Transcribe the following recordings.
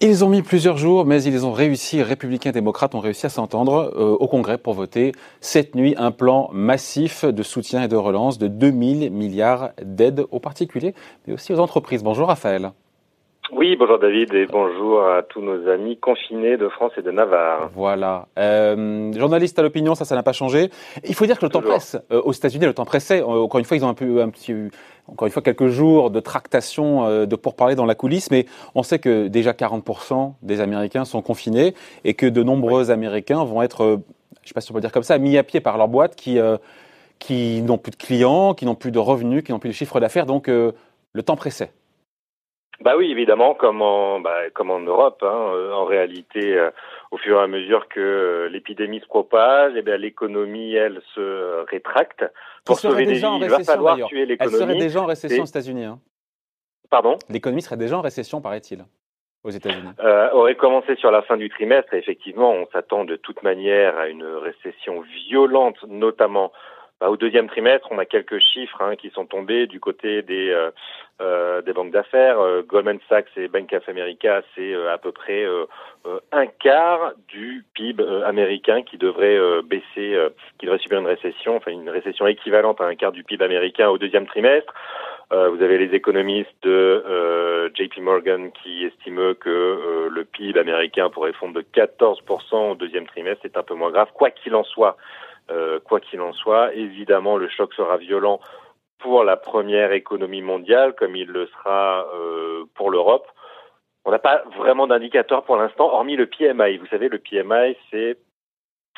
Ils ont mis plusieurs jours, mais ils ont réussi, républicains et démocrates ont réussi à s'entendre euh, au Congrès pour voter cette nuit un plan massif de soutien et de relance de 2000 milliards d'aides aux particuliers, mais aussi aux entreprises. Bonjour Raphaël. Oui, bonjour David et bonjour à tous nos amis confinés de France et de Navarre. Voilà. Euh, journaliste à l'opinion, ça, ça n'a pas changé. Il faut dire que le temps presse. Euh, aux États-Unis, le temps pressait. encore une fois, ils ont un peu, un petit, encore une fois, quelques jours de tractation, euh, de pourparler dans la coulisse, mais on sait que déjà 40% des Américains sont confinés et que de nombreux Américains vont être, euh, je ne sais pas si on peut dire comme ça, mis à pied par leur boîte qui, euh, qui n'ont plus de clients, qui n'ont plus de revenus, qui n'ont plus de chiffre d'affaires. Donc, le temps pressait. Bah oui, évidemment, comme en, bah, comme en Europe. Hein, en réalité, au fur et à mesure que l'épidémie se propage, eh bien l'économie, elle, se rétracte. Pour sauver des vies, il va falloir tuer l'économie. Elle serait déjà en récession aux États-Unis. Hein. Pardon? L'économie serait déjà en récession, paraît-il, aux États-Unis. Euh, aurait commencé sur la fin du trimestre. Et effectivement, on s'attend de toute manière à une récession violente, notamment bah, au deuxième trimestre, on a quelques chiffres hein, qui sont tombés du côté des, euh, euh des banques d'affaires. Euh, Goldman Sachs et Bank of America, c'est euh, à peu près un quart du PIB américain qui devrait baisser, qui devrait subir une récession, enfin une récession équivalente à un quart du PIB américain au deuxième trimestre. vous avez les économistes de JP Morgan qui estiment que le PIB américain pourrait fondre de 14% au deuxième trimestre. C'est un peu moins grave. Quoi qu'il en soit, euh, quoi qu'il en soit, évidemment, le choc sera violent pour la première économie mondiale, comme il le sera euh, pour l'Europe. On n'a pas vraiment d'indicateur pour l'instant, hormis le PMI. Vous savez, le PMI, c'est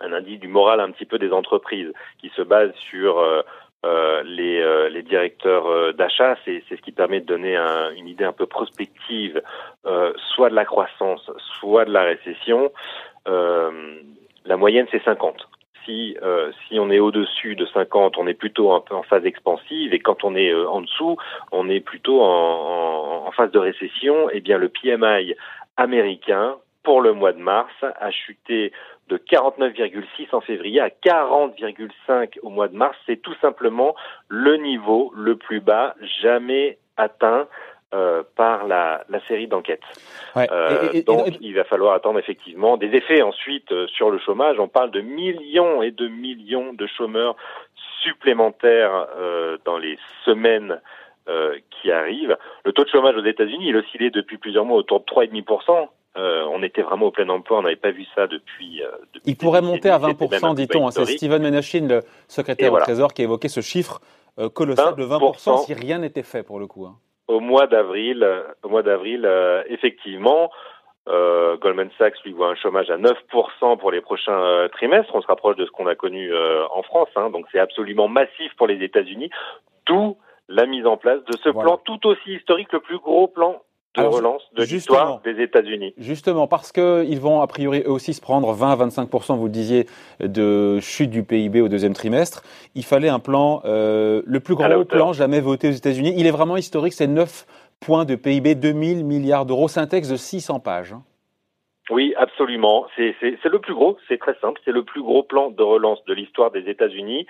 un indice du moral un petit peu des entreprises qui se base sur euh, les, directeurs d'achat. C'est ce qui permet de donner un, une idée un peu prospective, soit de la croissance, soit de la récession. la moyenne, c'est 50 si, euh, si on est au-dessus de 50, on est plutôt un peu en phase expansive, et quand on est euh, en dessous, on est plutôt en, en, phase de récession. Eh bien, le PMI américain pour le mois de mars a chuté de 49,6 en février à 40,5 au mois de mars. C'est tout simplement le niveau le plus bas jamais atteint euh, par la, la série d'enquêtes. Euh, donc il va falloir attendre effectivement des effets ensuite euh, sur le chômage. On parle de millions et de millions de chômeurs supplémentaires dans les semaines qui arrivent. Le taux de chômage aux États-Unis, il oscillait depuis plusieurs mois autour de 3,5%. Euh, on était vraiment au plein emploi, on n'avait pas vu ça depuis. il pourrait monter à 20%, dit-on. C'est Steven Menachin, le secrétaire au Trésor, qui a évoqué ce chiffre colossal de 20% si rien n'était fait pour le coup. Hein au mois d'avril, au mois d'avril, euh, effectivement, euh, Goldman Sachs lui voit un chômage à 9% pour les prochains euh, trimestres. On se rapproche de ce qu'on a connu en France, hein, donc c'est absolument massif pour les États-Unis. D'où la mise en place de ce plan tout aussi historique, le plus gros plan de relance de l'histoire des États-Unis. Justement, parce qu'ils vont a priori eux aussi se prendre 20 à 25% vous le disiez, de chute du PIB au deuxième trimestre, il fallait un plan, euh, le plus gros plan jamais voté aux États-Unis. Il est vraiment historique, c'est 9 points de PIB, 2000 milliards d'euros. Texte de 600 pages. Hein. Oui, absolument. C'est le plus gros, c'est très simple, c'est le plus gros plan de relance de l'histoire des États-Unis.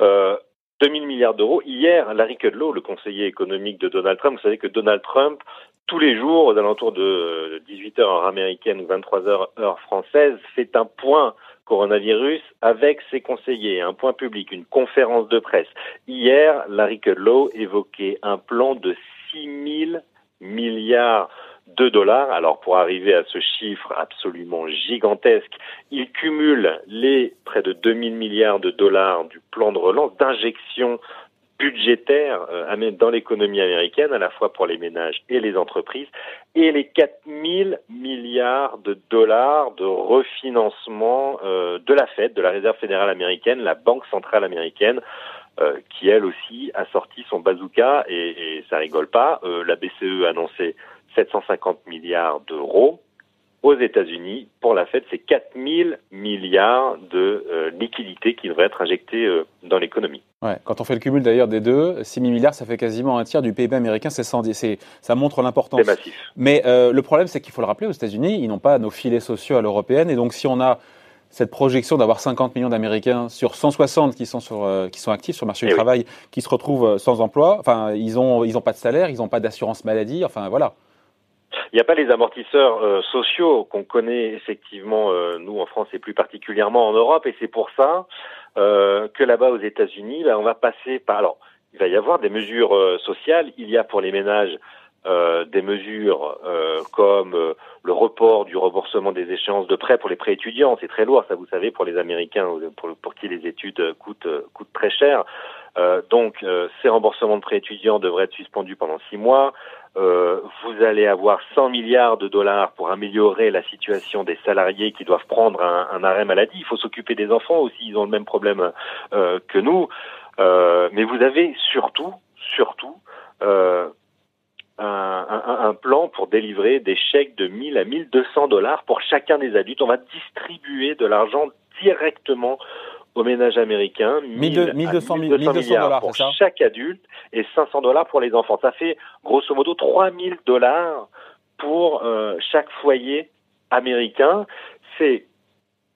Euh, 2000 milliards d'euros. Hier, Larry Kudlow, le conseiller économique de Donald Trump, vous savez que Donald Trump, tous les jours, aux alentours de 18h heure américaine ou 23h heure française, fait un point coronavirus avec ses conseillers, un point public, une conférence de presse. Hier, Larry Kudlow évoquait un plan de 6 000 milliards de dollars. Alors pour arriver à ce chiffre absolument gigantesque, il cumule les près de 2000 milliards de dollars du plan de relance d'injection budgétaire euh, dans l'économie américaine, à la fois pour les ménages et les entreprises, et les 4000 milliards de dollars de refinancement euh, de la Fed, de la Réserve fédérale américaine, la Banque centrale américaine, euh, qui elle aussi a sorti son bazooka, et, et ça rigole pas. la BCE a annoncé 750 milliards d'euros aux États-Unis. Pour la Fed, c'est 4 000 milliards de euh, liquidités qui devraient être injectées euh, dans l'économie. Ouais, quand on fait le cumul d'ailleurs des deux, 6 000 milliards, ça fait quasiment un tiers du PIB américain, c'est ça montre l'importance. C'est massif. Mais euh, le problème, c'est qu'il faut le rappeler, aux États-Unis, ils n'ont pas nos filets sociaux à l'européenne, et donc si on a cette projection d'avoir 50 millions d'Américains sur 160 qui sont, sur, euh, qui sont actifs sur le marché du eh travail, qui se retrouvent sans emploi. Enfin, ils n'ont ils ont pas de salaire, ils n'ont pas d'assurance maladie. Enfin, voilà. Il n'y a pas les amortisseurs euh, sociaux qu'on connaît effectivement, nous en France et plus particulièrement en Europe, et c'est pour ça que là-bas aux États-Unis, on va passer par. Alors, il va y avoir des mesures sociales. Il y a pour les ménages euh, des mesures euh, comme euh, le report du remboursement des échéances de prêts pour les prêts étudiants, c'est très lourd, ça vous savez, pour les Américains, pour, pour qui les études coûtent, coûtent très cher. Donc ces remboursements de prêts étudiants devraient être suspendus pendant six mois. vous allez avoir 100 milliards de dollars pour améliorer la situation des salariés qui doivent prendre un, un arrêt maladie. Il faut s'occuper des enfants aussi, ils ont le même problème que nous. mais vous avez surtout, surtout, un, plan pour délivrer des chèques de 1000 à 1200 dollars pour chacun des adultes. On va distribuer de l'argent directement aux ménages américains. 1200, dollars pour chaque adulte et 500 dollars pour les enfants. Ça fait grosso modo 3000 dollars pour euh, chaque foyer américain. C'est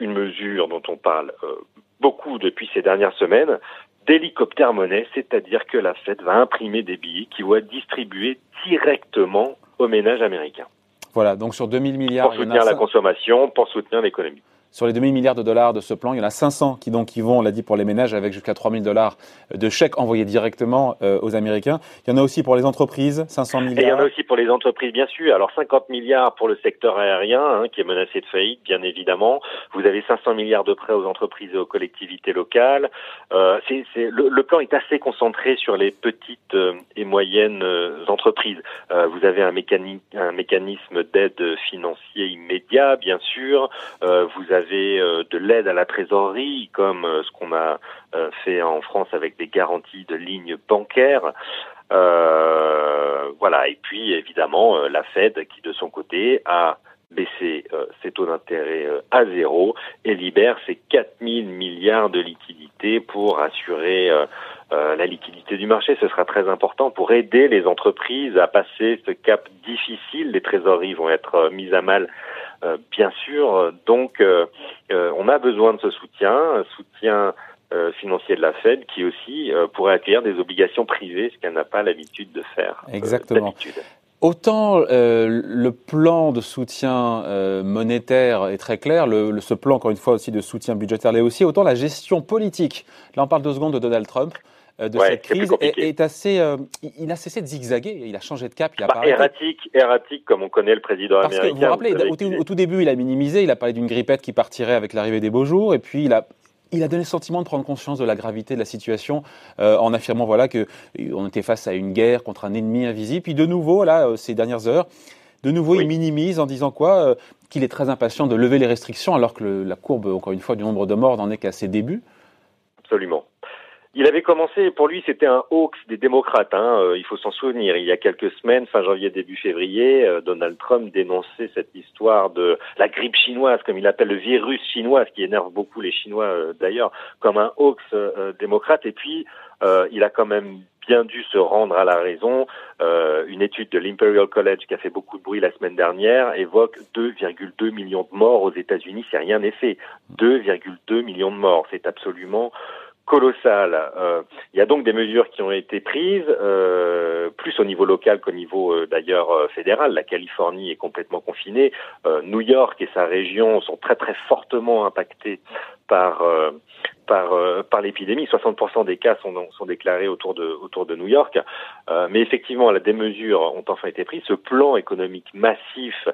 une mesure dont on parle euh, beaucoup depuis ces dernières semaines d'hélicoptère monnaie, c'est-à-dire que la Fed va imprimer des billets qui vont être distribués directement aux ménages américains. Voilà, donc sur 2000 milliards. Pour soutenir la consommation, pour soutenir l'économie. Sur les 2000 milliards de dollars de ce plan, il y en a 500 qui donc qui vont, on l'a dit, pour les ménages avec jusqu'à 3000 dollars de chèques envoyés directement euh, aux Américains. Il y en a aussi pour les entreprises, 500 milliards. Et il y en a aussi pour les entreprises, bien sûr. Alors 50 milliards pour le secteur aérien, hein, qui est menacé de faillite, bien évidemment. Vous avez 500 milliards de prêts aux entreprises et aux collectivités locales. Euh, c'est, c'est, le, le, plan est assez concentré sur les petites euh, et moyennes euh, entreprises. Euh, vous avez un, mécanisme, un mécanisme d'aide financier immédiat, bien sûr. vous avez avez euh, de l'aide à la trésorerie, comme euh, ce qu'on a euh, fait en France avec des garanties de lignes bancaires. voilà. Et puis évidemment la Fed qui de son côté a baissé ses taux d'intérêt à zéro et libère ses 4000 milliards de liquidités pour assurer la liquidité du marché. Ce sera très important pour aider les entreprises à passer ce cap difficile. Les trésoreries vont être mises à mal bien sûr. Donc, euh, euh, on a besoin de ce soutien, un soutien financier de la Fed qui aussi pourrait accueillir des obligations privées, ce qu'elle n'a pas l'habitude de faire. Exactement. Autant le plan de soutien monétaire est très clair, le, ce plan, encore une fois, aussi de soutien budgétaire l'est aussi, autant la gestion politique, là on parle deux secondes de Donald Trump, euh, de cette crise est, assez, euh, il a cessé de zigzaguer, il a changé de cap. Il a bah, erratique, erratique comme on connaît le président Parce américain. Que vous vous rappelez, au, tout début, il a minimisé, il a parlé d'une grippette qui partirait avec l'arrivée des beaux jours, et puis il a, il a donné le sentiment de prendre conscience de la gravité de la situation euh, en affirmant voilà que on était face à une guerre contre un ennemi invisible. Puis de nouveau, là, ces dernières heures, de nouveau, il minimise en disant quoi Qu'il est très impatient de lever les restrictions, alors que la courbe, encore une fois, du nombre de morts n'en est qu'à ses débuts. Absolument. Il avait commencé, pour lui, c'était un hoax des démocrates. Hein, euh, il faut s'en souvenir. Il y a quelques semaines, fin janvier, début février, euh, Donald Trump dénonçait cette histoire de la grippe chinoise, comme il appelle le virus chinois, ce qui énerve beaucoup les Chinois euh, d'ailleurs, comme un hoax démocrate. Et puis, il a quand même bien dû se rendre à la raison. une étude de l'Imperial College qui a fait beaucoup de bruit la semaine dernière évoque 2,2 millions de morts aux États-Unis. C'est rien n'est fait. 2,2 millions de morts. C'est absolument colossal. Euh, il y a donc des mesures qui ont été prises, euh, plus au niveau local qu'au niveau euh, d'ailleurs euh, fédéral. La Californie est complètement confinée. New York et sa région sont très très fortement impactés par par par l'épidémie. 60% des cas sont sont déclarés autour de autour de New York. mais effectivement, là, des mesures ont enfin été prises. Ce plan économique massif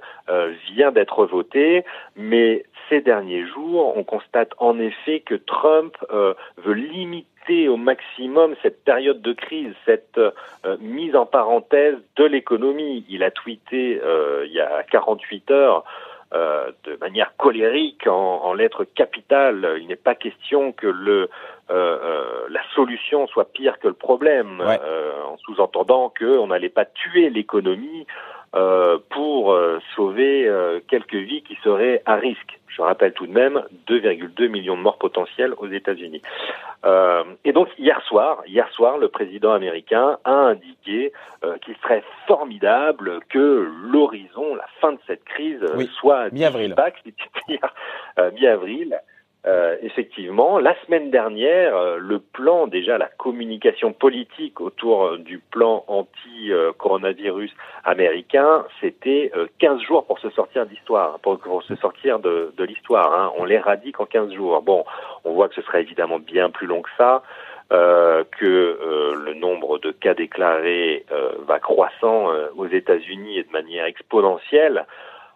vient d'être voté, mais ces derniers jours, on constate en effet que Trump euh, veut limiter au maximum cette période de crise, cette euh, mise en parenthèse de l'économie. Il a tweeté euh, il y a 48 heures de manière colérique en, en lettres capitales. Il n'est pas question que le la solution soit pire que le problème, en sous-entendant qu'on n'allait pas tuer l'économie pour sauver quelques vies qui seraient à risque. Je rappelle tout de même 2,2 millions de morts potentiels aux États-Unis. Euh, et donc hier soir, hier soir, le président américain a indiqué euh, qu'il serait formidable que l'horizon, la fin de cette crise, soit mi-avril, mi-avril. Euh, effectivement, la semaine dernière, euh, le plan, déjà la communication politique autour euh, du plan anti-coronavirus américain, c'était 15 jours pour se sortir d'histoire, pour, se sortir de, l'histoire. Hein. On l'éradique en 15 jours. Bon, on voit que ce sera évidemment bien plus long que ça. Euh, que le nombre de cas déclarés va croissant aux États-Unis et de manière exponentielle.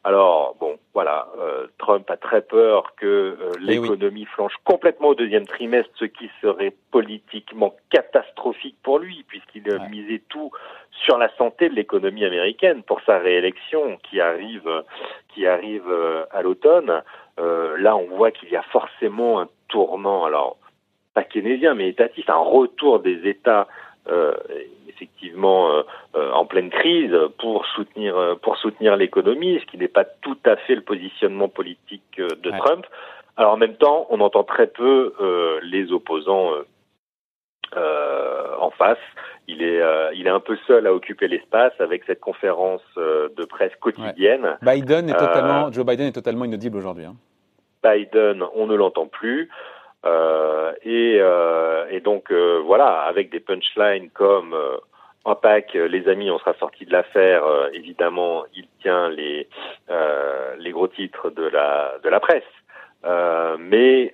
Alors, bon, voilà, euh, Trump a très peur que euh, eh l'économie flanche complètement au deuxième trimestre, ce qui serait politiquement catastrophique pour lui, puisqu'il misait tout sur la santé de l'économie américaine pour sa réélection qui arrive, qui arrive euh, à l'automne. là, on voit qu'il y a forcément un tournant, alors pas keynésien, mais étatiste, un retour des États effectivement en pleine crise pour soutenir euh, pour soutenir l'économie, ce qui n'est pas tout à fait le positionnement politique de Trump. Alors en même temps, on entend très peu les opposants en face. Il est, il est un peu seul à occuper l'espace avec cette conférence de presse quotidienne. Biden est totalement, Joe Biden est totalement inaudible aujourd'hui. Hein. Biden, on ne l'entend plus. Euh, et, euh, et, donc euh, voilà, avec des punchlines comme en Pâques, les amis, on sera sorti de l'affaire. évidemment, il tient les les gros titres de la de la presse. mais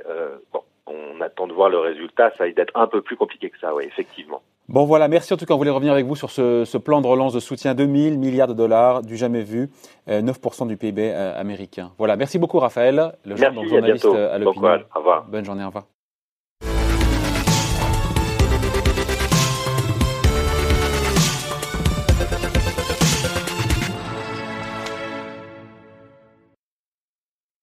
bon, on attend de voir le résultat. Ça va être un peu plus compliqué que ça, oui, effectivement. Bon voilà, merci en tout cas. On voulait revenir avec vous sur ce, ce plan de relance de soutien de 1000 milliards de dollars, du jamais vu, 9% du PIB américain. Voilà, merci beaucoup Raphaël, le merci, journaliste à, à l'opinion. Bonne journée, au revoir.